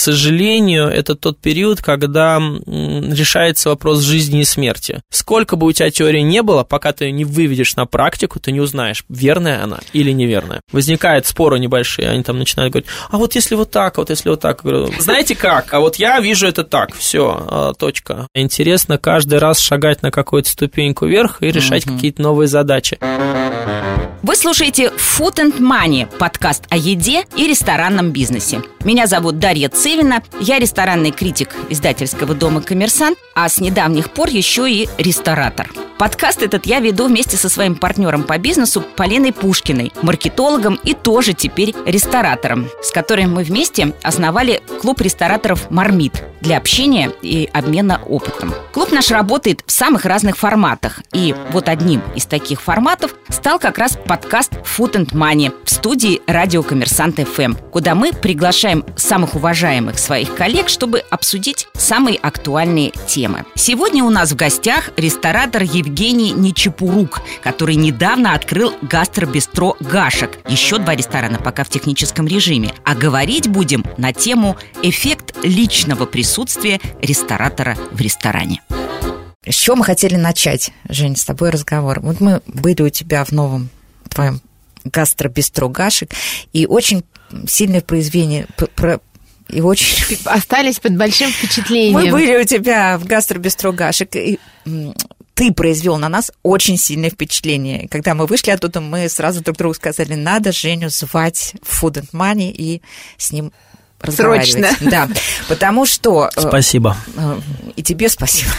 сожалению, это тот период, когда решается вопрос жизни и смерти. Сколько бы у тебя теории не было, пока ты не выведешь на практику, ты не узнаешь, верная она или неверная. Возникают споры небольшие, они там начинают говорить, а вот если вот так, а вот если вот так. Говорю, знаете как? А вот я вижу это так, все, а, точка. Интересно каждый раз шагать на какую-то ступеньку вверх и решать mm-hmm. какие-то новые задачи. Вы слушаете Food and Money, подкаст о еде и ресторанном бизнесе. Меня зовут Дарья Цивина, я ресторанный критик издательского дома «Коммерсант», а с недавних пор еще и ресторатор. Подкаст этот я веду вместе со своим партнером по бизнесу Полиной Пушкиной, маркетологом и тоже теперь ресторатором, с которым мы вместе основали клуб рестораторов «Мармит» для общения и обмена опытом. Клуб наш работает в самых разных форматах, и вот одним из таких форматов стал как раз подкаст Food and Money в студии радио Коммерсант ФМ, куда мы приглашаем самых уважаемых своих коллег, чтобы обсудить самые актуальные темы. Сегодня у нас в гостях ресторатор Евгений Нечепурук, который недавно открыл гастробистро «Гашек». Еще два ресторана пока в техническом режиме. А говорить будем на тему «Эффект личного присутствия ресторатора в ресторане». С чего мы хотели начать, Жень, с тобой разговор? Вот мы были у тебя в новом твоем гастробистро Гашек, и очень сильное произведение про и очень... Остались под большим впечатлением. Мы были у тебя в гастробистро Гашек, и ты произвел на нас очень сильное впечатление. Когда мы вышли оттуда, мы сразу друг другу сказали, надо Женю звать в Food and Money и с ним Срочно. Да, потому что... Э, спасибо. Э, и тебе спасибо.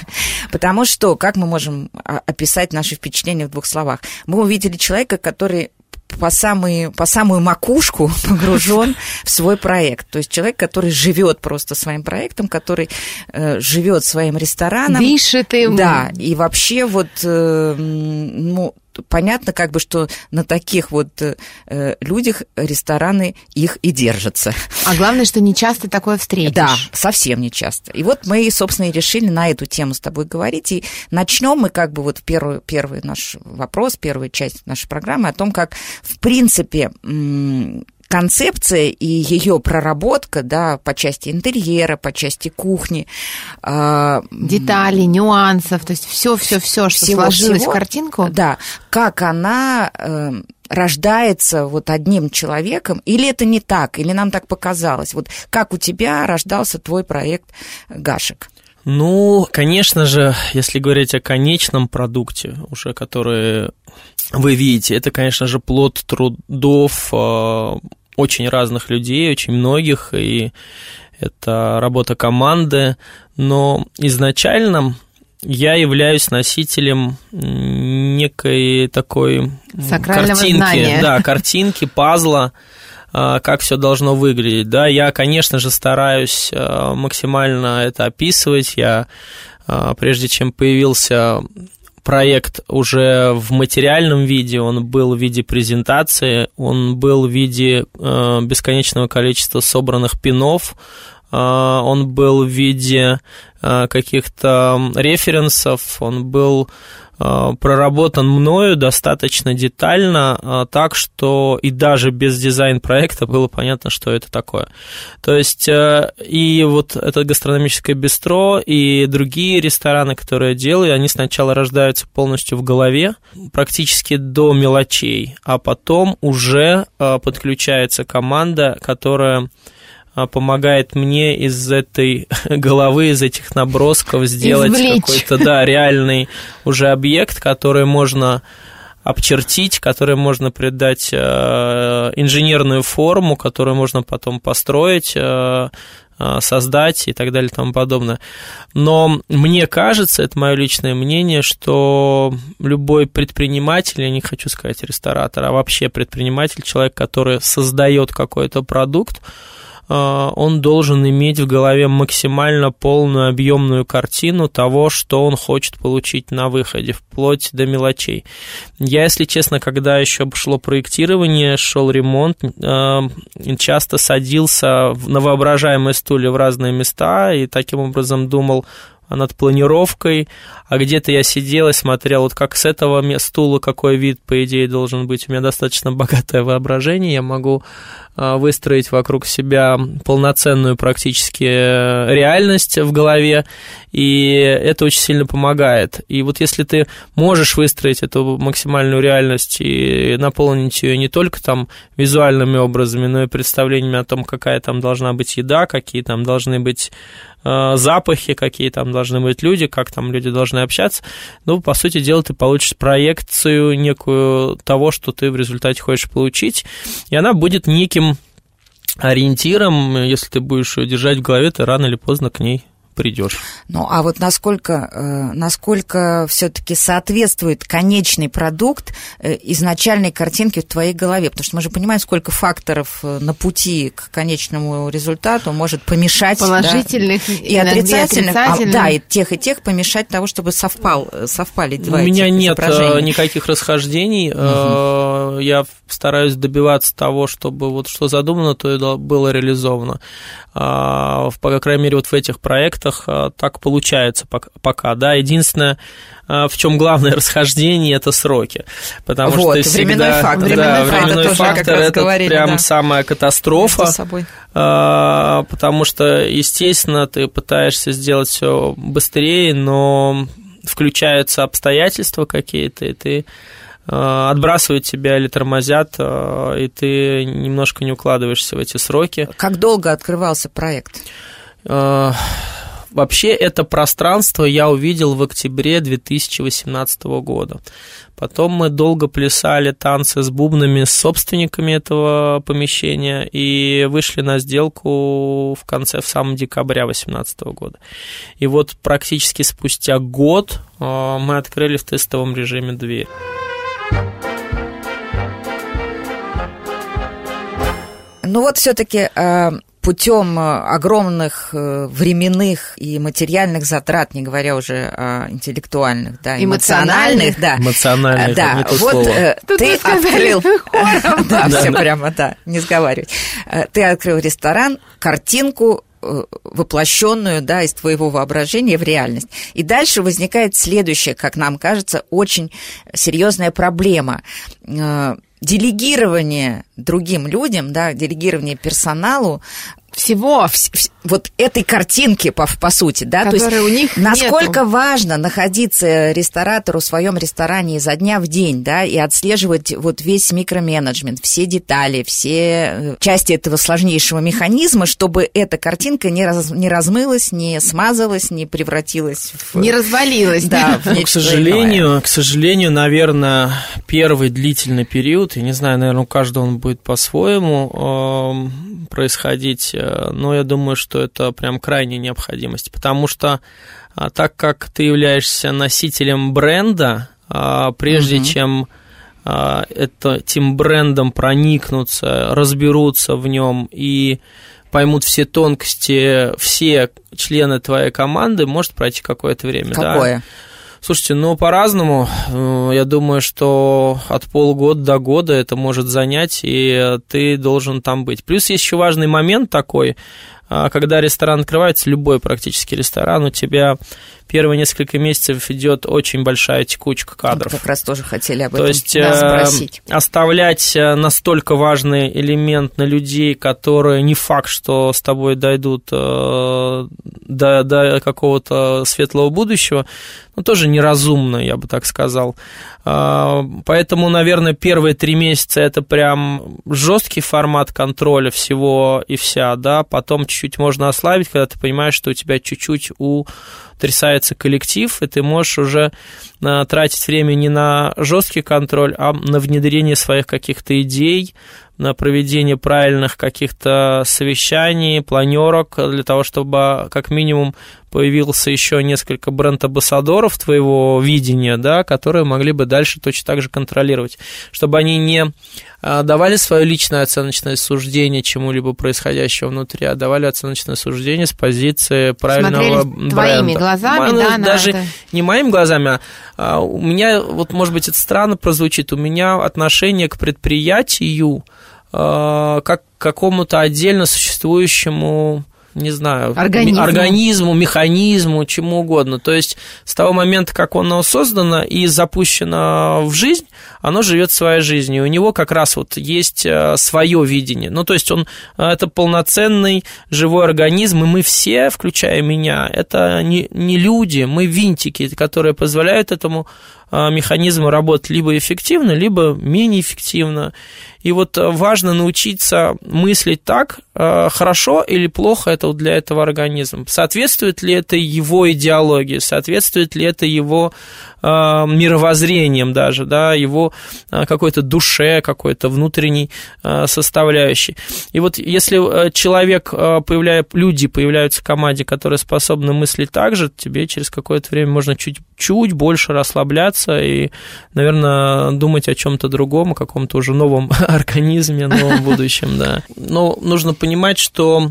Потому что, как мы можем описать наши впечатления в двух словах? Мы увидели человека, который по, самые, по самую макушку погружен в свой проект. То есть человек, который живет просто своим проектом, который э, живет своим рестораном. Дышит им. Да, и вообще вот, э, ну, понятно, как бы, что на таких вот э, людях рестораны их и держатся. А главное, что не часто такое встретишь. Да, совсем не часто. И вот мы, собственно, и решили на эту тему с тобой говорить. И начнем мы как бы вот первый, первый наш вопрос, первую часть нашей программы о том, как, в принципе, концепция и ее проработка, да, по части интерьера, по части кухни. Э, Деталей, нюансов, то есть все, все, все, что всего, сложилось всего, в картинку. Да, как она э, рождается вот одним человеком, или это не так, или нам так показалось. Вот как у тебя рождался твой проект Гашек? Ну, конечно же, если говорить о конечном продукте, уже который вы видите, это, конечно же, плод трудов а, очень разных людей, очень многих, и это работа команды, но изначально я являюсь носителем некой такой картинки, знания. да, картинки, пазла, а, как все должно выглядеть. Да, я, конечно же, стараюсь а, максимально это описывать. Я, а, прежде чем появился проект уже в материальном виде, он был в виде презентации, он был в виде э, бесконечного количества собранных пинов, э, он был в виде э, каких-то референсов, он был проработан мною достаточно детально, э, так что и даже без дизайн-проекта было понятно, что это такое. То есть э, и вот это гастрономическое бистро, и другие рестораны, которые я делаю, они сначала рождаются полностью в голове, практически до мелочей, а потом уже подключается команда, которая помогает мне из этой головы, из этих набросков сделать какой-то, да, реальный уже объект, который можно обчертить, который можно придать э, инженерную форму, которую можно потом построить, э, э, создать и так далее и тому подобное. Но мне кажется, это мое личное мнение, что любой предприниматель, я не хочу сказать ресторатор, а вообще предприниматель, человек, который создает какой-то продукт, а, он должен иметь в голове максимально полную объемную картину того, что он хочет получить на выходе, вплоть до мелочей. Я, если честно, когда еще шло проектирование, шел ремонт, а, часто садился на воображаемые стулья в разные места и таким образом думал, над планировкой, а где-то я сидел и смотрел, вот как с этого стула какой вид, по идее, должен быть. У меня достаточно богатое воображение, я могу а, выстроить вокруг себя полноценную практически э, реальность в голове, и это очень сильно помогает. И вот если ты можешь выстроить эту максимальную реальность и наполнить ее не только там визуальными образами, но и представлениями о том, какая там должна быть еда, какие там должны быть запахи, какие там должны быть люди, как там люди должны общаться. Ну, по сути дела, ты получишь проекцию некую того, что ты в результате хочешь получить, и она будет неким ориентиром, если ты будешь ее держать в голове, ты рано или поздно к ней придешь. Ну, а вот насколько, э, насколько все-таки соответствует конечный продукт э, изначальной картинке в твоей голове? Потому что мы же понимаем, сколько факторов э, на пути к конечному результату может помешать. Положительных да, и отрицательных. А, да, и тех, и тех помешать того, чтобы совпал, совпали два У меня нет никаких расхождений. Угу. Я стараюсь добиваться того, чтобы вот что задумано, то и было реализовано. А, по крайней мере, вот в этих проектах а, так получается пока, да. Единственное, а, в чем главное расхождение, это сроки. Потому вот, что всегда... фактор. Да, временной фактор, фактор это говорили, прям да. самая катастрофа. Потому что, естественно, ты пытаешься сделать все быстрее, но включаются обстоятельства какие-то, и ты отбрасывают тебя или тормозят, и ты немножко не укладываешься в эти сроки. Как долго открывался проект? Вообще это пространство я увидел в октябре 2018 года. Потом мы долго плясали танцы с бубнами с собственниками этого помещения и вышли на сделку в конце, в самом декабря 2018 года. И вот практически спустя год мы открыли в тестовом режиме дверь. Ну вот все-таки э, путем э, огромных э, временных и материальных затрат, не говоря уже о интеллектуальных, да, эмоциональных, да. Эмоциональных, да, вот ты открыл... Да, все прямо, да, не сговаривать. Ты открыл ресторан, картинку воплощенную, да, из твоего воображения в реальность. И дальше возникает следующая, как нам кажется, очень серьезная проблема делегирование другим людям, да, делегирование персоналу всего, вот этой картинки, по, по сути, да, то есть у них насколько нету. важно находиться ресторатору в своем ресторане изо дня в день, да, и отслеживать вот весь микроменеджмент, все детали, все э, части этого сложнейшего механизма, чтобы эта картинка не, раз, не размылась, не смазалась, не превратилась в... Не развалилась. Да, в ну, к сожалению, к сожалению, наверное, первый длительный период, я не знаю, наверное, у каждого он будет по-своему э, происходить, но я думаю, что это прям крайняя необходимость, потому что а, так как ты являешься носителем бренда, а, прежде угу. чем а, это, этим брендом проникнуться, разберутся в нем и поймут все тонкости, все члены твоей команды, может пройти какое-то время. Какое? Да? Слушайте, ну по-разному. Э, я думаю, что от полгода до года это может занять, и ты должен там быть. Плюс есть еще важный момент такой, когда ресторан открывается, любой практически ресторан, у тебя первые несколько месяцев идет очень большая текучка кадров. Мы как раз тоже хотели об То этом есть, да, спросить. оставлять э, настолько важный элемент на людей, которые не факт, что с тобой дойдут э, до, до какого-то светлого будущего, ну, тоже неразумно, я бы так сказал. А, поэтому, наверное, первые три месяца это прям жесткий формат контроля всего и вся, да, потом чуть-чуть можно ослабить, когда ты понимаешь, что у тебя чуть-чуть у трясается коллектив, и ты можешь уже а, тратить время не на жесткий контроль, а на внедрение своих каких-то идей, на проведение правильных каких-то совещаний, планерок, для того, чтобы как минимум появился еще несколько бренд-амбассадоров твоего видения, да, которые могли бы дальше точно так же контролировать, чтобы они не а, давали свое личное оценочное суждение чему-либо происходящему внутри, а давали оценочное суждение с позиции правильного Смотрели бренда. твоими глазами, ну, да, Даже это... не моими глазами, а, а у меня, вот может быть это странно прозвучит, у меня отношение к предприятию а, как к какому-то отдельно существующему не знаю, организму. организму, механизму, чему угодно. То есть с того момента, как оно создано и запущено в жизнь, оно живет своей жизнью. У него как раз вот есть э, свое видение. Ну, то есть он э, это полноценный живой организм, и мы все, включая меня, это не, не люди, мы винтики, которые позволяют этому э, механизму работать либо эффективно, либо менее эффективно. И вот э, важно научиться мыслить так, э, хорошо или плохо это для этого организма. Соответствует ли это его идеологии, соответствует ли это его мировоззрением даже, да, его какой-то душе, какой-то внутренней составляющей. И вот если человек, появляя, люди появляются в команде, которые способны мыслить так же, тебе через какое-то время можно чуть-чуть больше расслабляться и, наверное, думать о чем-то другом, о каком-то уже новом организме, новом будущем, да. Но нужно понимать, что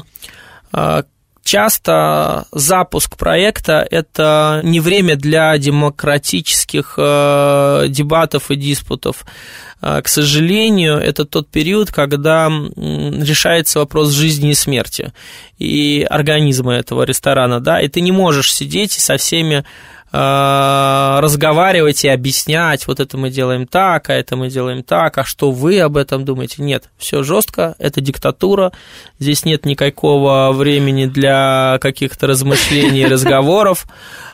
часто запуск проекта – это не время для демократических э, дебатов и диспутов. А, к сожалению, это тот период, когда решается вопрос жизни и смерти и организма этого ресторана, да, и ты не можешь сидеть и со всеми Э, разговаривать и объяснять, вот это мы делаем так, а это мы делаем так, а что вы об этом думаете? Нет, все жестко, это диктатура, здесь нет никакого времени для каких-то размышлений разговоров.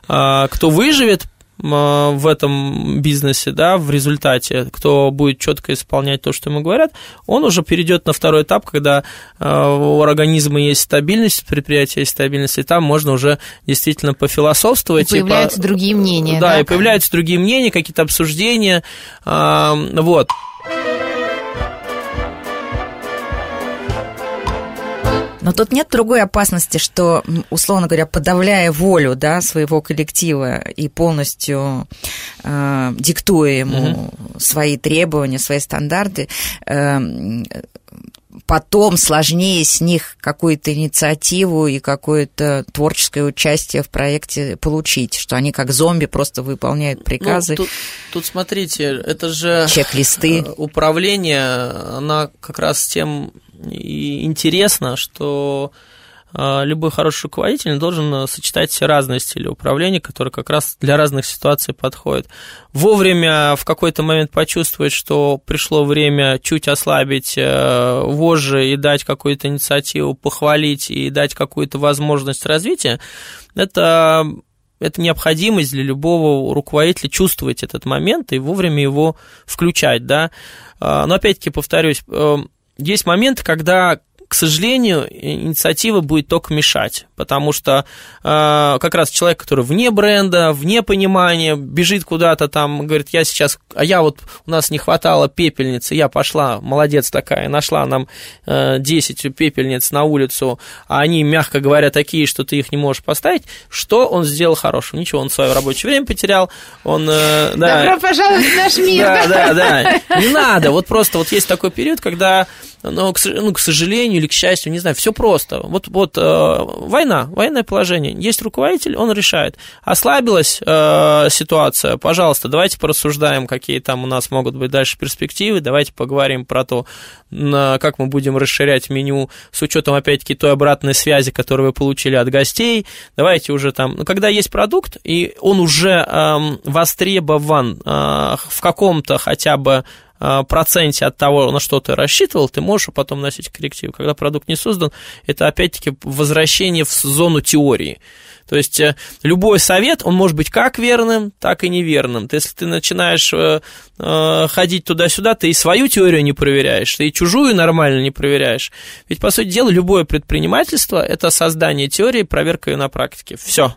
Э, кто выживет, в этом бизнесе, да, в результате, кто будет четко исполнять то, что ему говорят, он уже перейдет на второй этап, когда э, у организма есть стабильность, у предприятия есть стабильность, и там можно уже действительно пофилософствовать. И появляются и по... другие мнения. Да, да, и появляются другие мнения, какие-то обсуждения, вот. Но тут нет другой опасности, что, условно говоря, подавляя волю да, своего коллектива и полностью э, диктуя ему угу. свои требования, свои стандарты, э, потом сложнее с них какую-то инициативу и какое-то творческое участие в проекте получить, что они как зомби просто выполняют приказы. Ну, тут, тут смотрите, это же чек-листы. Э, управление, она как раз тем и интересно, что а, любой хороший руководитель должен сочетать все разные стили управления, которые как раз для разных ситуаций подходят. Вовремя в какой-то момент почувствовать, что пришло время чуть ослабить э, вожжи и дать какую-то инициативу, похвалить и дать какую-то возможность развития, это это необходимость для любого руководителя чувствовать этот момент и вовремя его включать, да. А, но опять-таки повторюсь, э, есть моменты, когда к сожалению, инициатива будет только мешать, потому что э, как раз человек, который вне бренда, вне понимания, бежит куда-то там, говорит, я сейчас, а я вот, у нас не хватало пепельницы, я пошла, молодец такая, нашла нам э, 10 пепельниц на улицу, а они, мягко говоря, такие, что ты их не можешь поставить, что он сделал хорошего? Ничего, он свое рабочее время потерял, он... Э, да, Добро пожаловать в наш мир! Да, да, да, не надо, вот просто вот есть такой период, когда, ну, к, ну, к сожалению, или к счастью, не знаю, все просто. Вот, вот э, война, военное положение. Есть руководитель, он решает. Ослабилась э, ситуация, пожалуйста, давайте порассуждаем, какие там у нас могут быть дальше перспективы, давайте поговорим про то, на, как мы будем расширять меню с учетом, опять-таки, той обратной связи, которую вы получили от гостей. Давайте уже там, ну, когда есть продукт, и он уже э, востребован э, в каком-то хотя бы проценте от того, на что ты рассчитывал, ты можешь потом носить коррективы. Когда продукт не создан, это опять-таки возвращение в зону теории. То есть э, любой совет, он может быть как верным, так и неверным. То если ты начинаешь э, ходить туда-сюда, ты и свою теорию не проверяешь, ты и чужую нормально не проверяешь. Ведь, по сути дела, любое предпринимательство – это создание теории, проверка ее на практике. Все.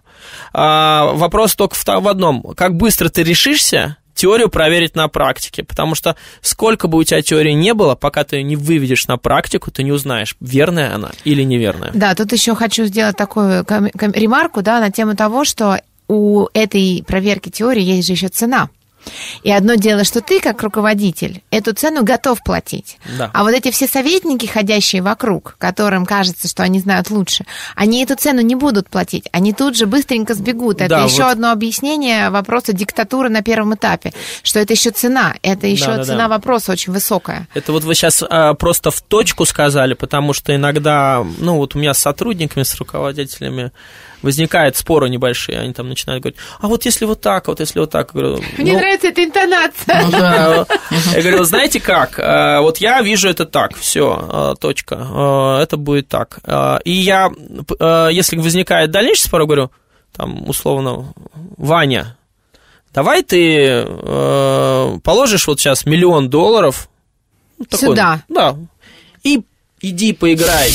А вопрос только в одном. Как быстро ты решишься теорию проверить на практике, потому что сколько бы у тебя теории не было, пока ты не выведешь на практику, ты не узнаешь, верная она или неверная. Да, тут еще хочу сделать такую ремарку, да, на тему того, что у этой проверки теории есть же еще цена. И одно дело, что ты, как руководитель, эту цену готов платить. Да. А вот эти все советники, ходящие вокруг, которым кажется, что они знают лучше, они эту цену не будут платить. Они тут же быстренько сбегут. Это Да, еще вот. одно объяснение вопроса диктатуры на первом этапе. Что это еще цена. Это еще Да, да, цена да. вопроса очень высокая. Это вот вы сейчас просто в точку сказали, потому что иногда, ну вот у меня с сотрудниками, с руководителями возникают споры небольшие, они там начинают говорить, а вот если вот так, а вот если вот так, говорю, «Ну, нравится эта интонация. Ну да. Я говорю, знаете как, э, вот я вижу это так, все, точка, э, это будет так. Э, И я, э, если возникает дальнейший спор, я говорю, там, условно, Ваня, давай ты э, положишь вот сейчас миллион долларов. ну, такой, Сюда. Да. И иди поиграй,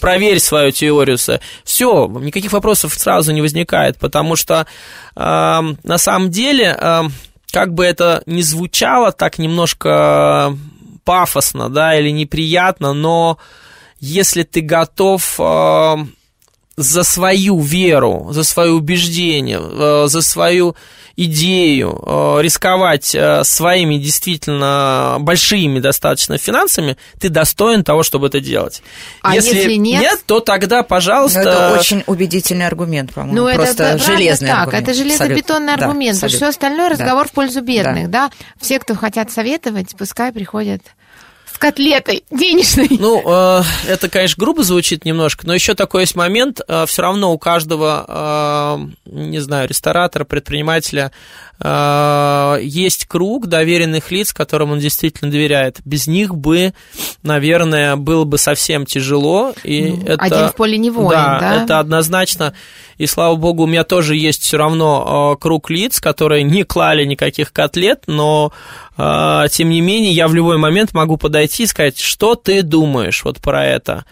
проверь свою теорию. Все, никаких вопросов сразу не возникает, потому что э, на самом деле, э, как бы это ни звучало так немножко пафосно, да, или неприятно, но если ты готов э, за свою веру, за свое убеждение, э, за свою идею э, рисковать э, своими действительно большими достаточно финансами, ты достоин того, чтобы это делать. А если нет? то тогда, Ну, пожалуйста... это очень убедительный аргумент, по-моему. Ну, это просто правда железный так, аргумент. это железобетонный Абсолютно. аргумент. Да, Все абсолютно. остальное Да. разговор в пользу бедных, да. Все, кто хотят советовать, пускай приходят котлетой денежной. Ну, э, это, конечно, грубо звучит немножко, но еще такой есть момент, все равно у каждого, э, не знаю, ресторатора, предпринимателя э, есть круг доверенных лиц, которым он действительно доверяет. Без них бы, наверное, было бы совсем тяжело. И это, Ну, один в поле не воин, да? это однозначно. И слава богу, у меня тоже есть все равно э, круг лиц, которые не клали никаких котлет, но э, тем не менее я в любой момент могу подойти и сказать, что ты думаешь вот про это.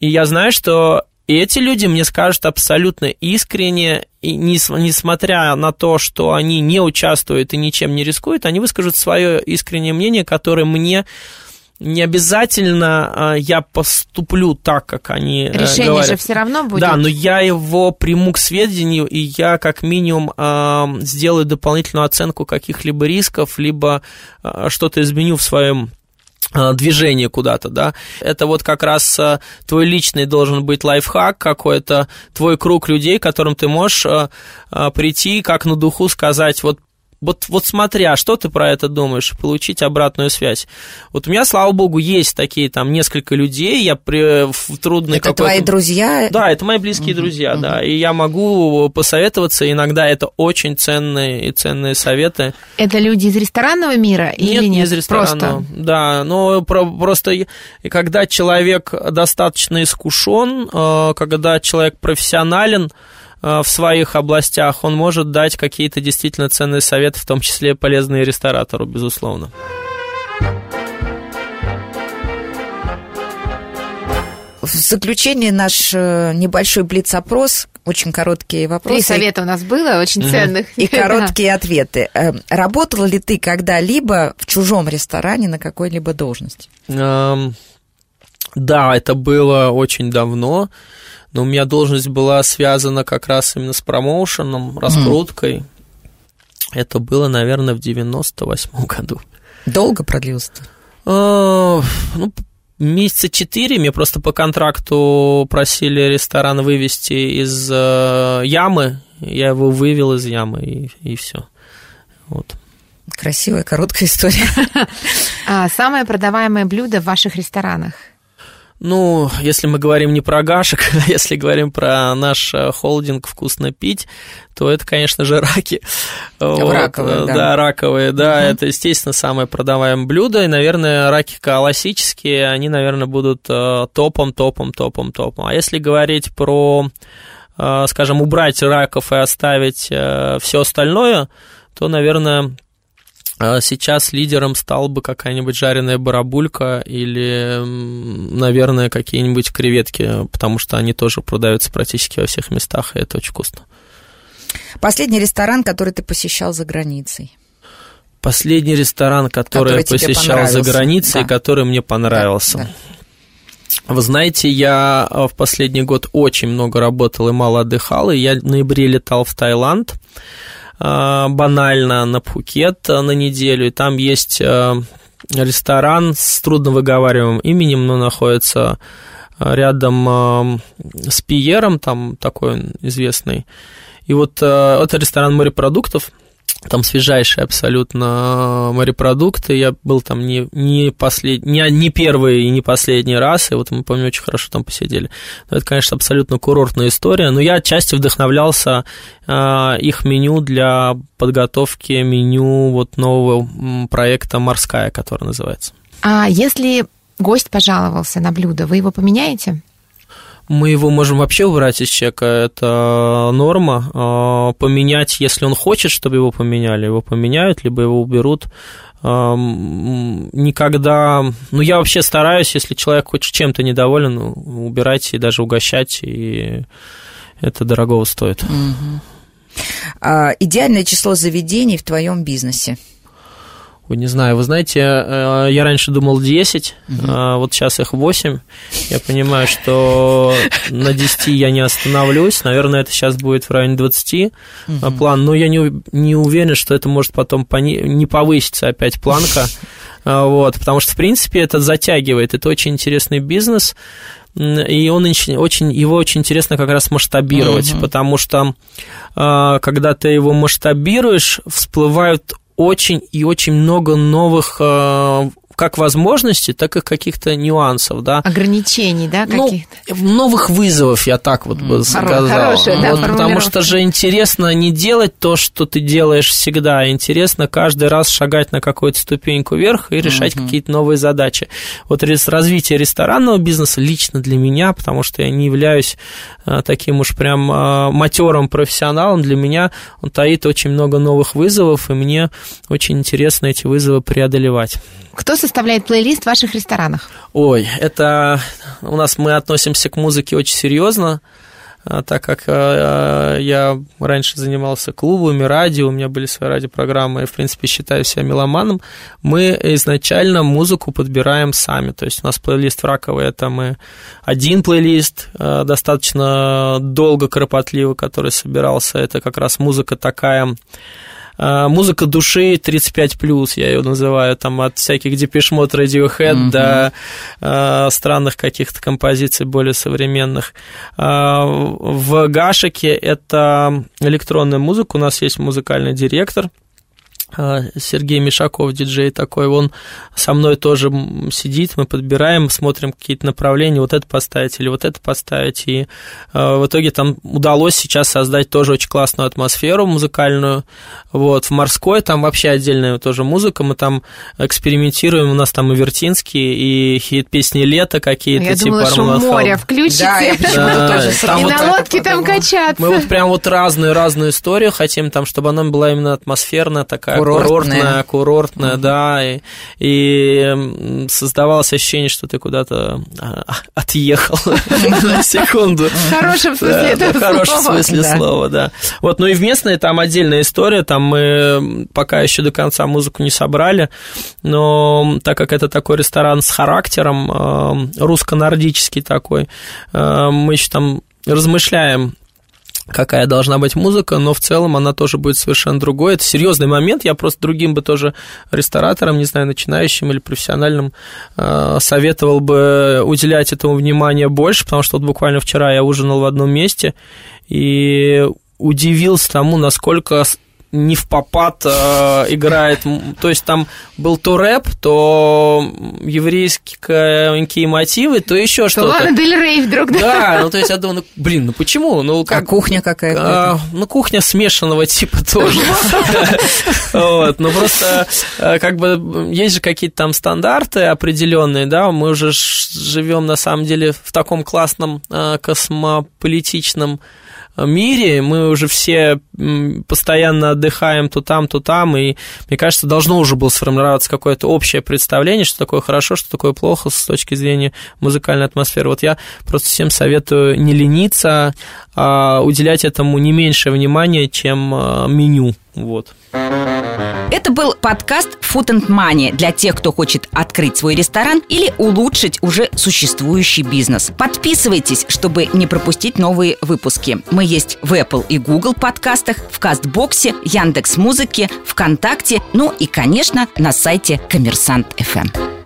И я знаю, что эти люди мне скажут абсолютно искренне, и нес- несмотря на то, что они не участвуют и ничем не рискуют, они выскажут свое искреннее мнение, которое мне не обязательно э, я поступлю так, как они э, Решение говорят. же все равно будет. Да, но я его приму к сведению, и я как минимум э, сделаю дополнительную оценку каких-либо рисков, либо э, что-то изменю в своем движение куда-то, да, это вот как раз э, твой личный должен быть лайфхак какой-то, твой круг людей, которым ты можешь э, э, прийти, как на духу сказать, вот вот, вот смотря, что ты про это думаешь, получить обратную связь. Вот у меня, слава богу, есть такие там несколько людей, я при, в трудной Это твои друзья? да, это мои близкие друзья, да. И я могу посоветоваться. Иногда это очень ценные и ценные советы. Это люди из ресторанного мира или нет, нет? не из ресторана. Да, но про- просто когда человек достаточно искушен, э, когда человек профессионален в своих областях, он может дать какие-то действительно ценные советы, в том числе полезные ресторатору, безусловно. В заключение наш э, небольшой блиц-опрос, очень короткие Три вопросы. совета у нас было, очень ценных. И короткие ответы. Э, Работала ли ты когда-либо в чужом ресторане на какой-либо должности? Эм, Да, это было очень давно, но у меня должность была связана как раз именно с промоушеном, раскруткой. Это было, наверное, в 98 году. Долго продлилось это? Э, Ну, месяца четыре мне просто по контракту просили ресторан вывести из э, ямы. Я его вывел из ямы, и, и все. Вот. Красивая, короткая история. А, самое продаваемое блюдо в ваших ресторанах? Ну, если мы говорим не про гашек, а если говорим про наш э, холдинг «Вкусно пить», то это, конечно же, раки. Вот, Раковые, э, да. Да, раковые, да. Мгм. Это, естественно, самое продаваемое блюдо. И, наверное, раки классические, они, наверное, будут э, топом, топом, топом, топом. А если говорить про, скажем, убрать раков и оставить все остальное, то, наверное, Сейчас лидером стал бы какая-нибудь жареная барабулька или, наверное, какие-нибудь креветки, потому что они тоже продаются практически во всех местах, и это очень вкусно. Последний ресторан, который ты посещал за границей. Последний ресторан, который, Который я посещал за границей, да. который мне понравился. Да, Вы знаете, я э, в последний год очень много работал и мало отдыхал, и я в ноябре летал в Таиланд. Банально на Пхукет на неделю, и там есть ресторан с трудновыговариваемым именем, но находится рядом с Пьером, там такой он известный. И вот это ресторан морепродуктов, там свежайшие абсолютно морепродукты. Я был там не, не, послед... не, не первый и не последний раз, и вот мы, помню, очень хорошо там посидели. Но это, конечно, абсолютно курортная история, но я отчасти вдохновлялся э, их меню для подготовки меню вот нового проекта «Морская», который называется. А если гость пожаловался на блюдо, вы его поменяете? Мы его можем вообще убрать из чека, это норма. А, поменять, если он хочет, чтобы его поменяли, его поменяют, либо его уберут. Никогда... Ну, я вообще стараюсь, если человек хоть чем-то недоволен, убирать и даже угощать, и это дорого стоит. Угу. А, идеальное число заведений в твоем бизнесе? Ой, не знаю, вы знаете, э, я раньше думал 10, угу. вот сейчас их 8. Я понимаю, что на 10 я не остановлюсь. Наверное, это сейчас будет в районе 20 угу. план, но я не, не уверен, что это может потом пони... не повыситься опять планка. Вот, потому что, в принципе, это затягивает. Это очень интересный бизнес, и он очень, его очень интересно как раз масштабировать, uh потому что когда ты его масштабируешь, всплывают очень и очень много новых э, как возможностей, так и каких-то нюансов, да. Ограничений, да, ну, каких-то? Ну, новых вызовов, я так вот бы сказал. Хорошая, да, вот, потому что же интересно не делать то, что ты делаешь всегда, а интересно каждый раз шагать на какую-то ступеньку вверх и решать угу. какие-то новые задачи. Вот развитие ресторанного бизнеса лично для меня, потому что я не являюсь а, таким уж прям а, матерым профессионалом, для меня он таит очень много новых вызовов, и мне очень интересно эти вызовы преодолевать. Кто составляет плейлист в ваших ресторанах? Ой, это у нас мы относимся к музыке очень серьезно, а, так как а, я раньше занимался клубами, радио, у меня были свои радиопрограммы, я, в принципе, считаю себя меломаном, мы изначально музыку подбираем сами, то есть у нас плейлист раковый, это мы один плейлист, а, достаточно долго, кропотливо, который собирался, это как раз музыка такая а, музыка души 35+, я ее называю, там от всяких Mode, Radiohead mm-hmm. до э, странных каких-то композиций более современных. Э, в Гашике это электронная музыка, у нас есть музыкальный директор – а, Сергей Мишаков, диджей такой, он со мной тоже сидит, мы подбираем, смотрим какие-то направления, вот это поставить или вот это поставить, и э, в итоге там удалось сейчас создать тоже очень классную атмосферу музыкальную, вот, в морской там вообще отдельная тоже музыка, мы там экспериментируем, у нас там и Вертинский, и хит-песни лета какие-то, я типа думала, шум моря включите. Да, я да, тоже И вот на лодке там качаться. Мы вот прям вот разную-разную историю хотим там, чтобы она была именно атмосферная такая, курортная, курортная, курортная mm-hmm. да, и, и создавалось ощущение, что ты куда-то а, отъехал на секунду. В хорошем смысле этого В хорошем смысле слова, да. Вот, ну и в местной там отдельная история, там мы пока еще до конца музыку не собрали, но так как это такой ресторан с характером, русско-нордический такой, мы еще там размышляем какая должна быть музыка, но в целом она тоже будет совершенно другой. Это серьезный момент. Я просто другим бы тоже рестораторам, не знаю, начинающим или профессиональным, э, советовал бы уделять этому внимание больше, потому что вот буквально вчера я ужинал в одном месте и удивился тому, насколько не в попад э, играет. То есть там был то рэп, то еврейские мотивы, то еще что-то. Ладно, Дель Рей вдруг, да? Да, ну то есть я думаю, ну, блин, ну почему? Ну, как, а кухня какая-то? А, ну, кухня смешанного типа тоже. Вот, ну просто э, как бы есть же какие-то там стандарты определенные, да, мы уже живем на самом деле в таком классном э, космополитичном мире, мы уже все постоянно отдыхаем то там, то там, и, мне кажется, должно уже было сформироваться какое-то общее представление, что такое хорошо, что такое плохо с точки зрения музыкальной атмосферы. Вот я просто всем советую не лениться, а уделять этому не меньше внимания, чем а, меню. Вот. Это был подкаст Food and Money для тех, кто хочет открыть свой ресторан или улучшить уже существующий бизнес. Подписывайтесь, чтобы не пропустить новые выпуски. Мы есть в Apple и Google подкаст, подкастах, в Кастбоксе, Яндекс.Музыке, ВКонтакте, ну и, конечно, на сайте Коммерсант.ФМ.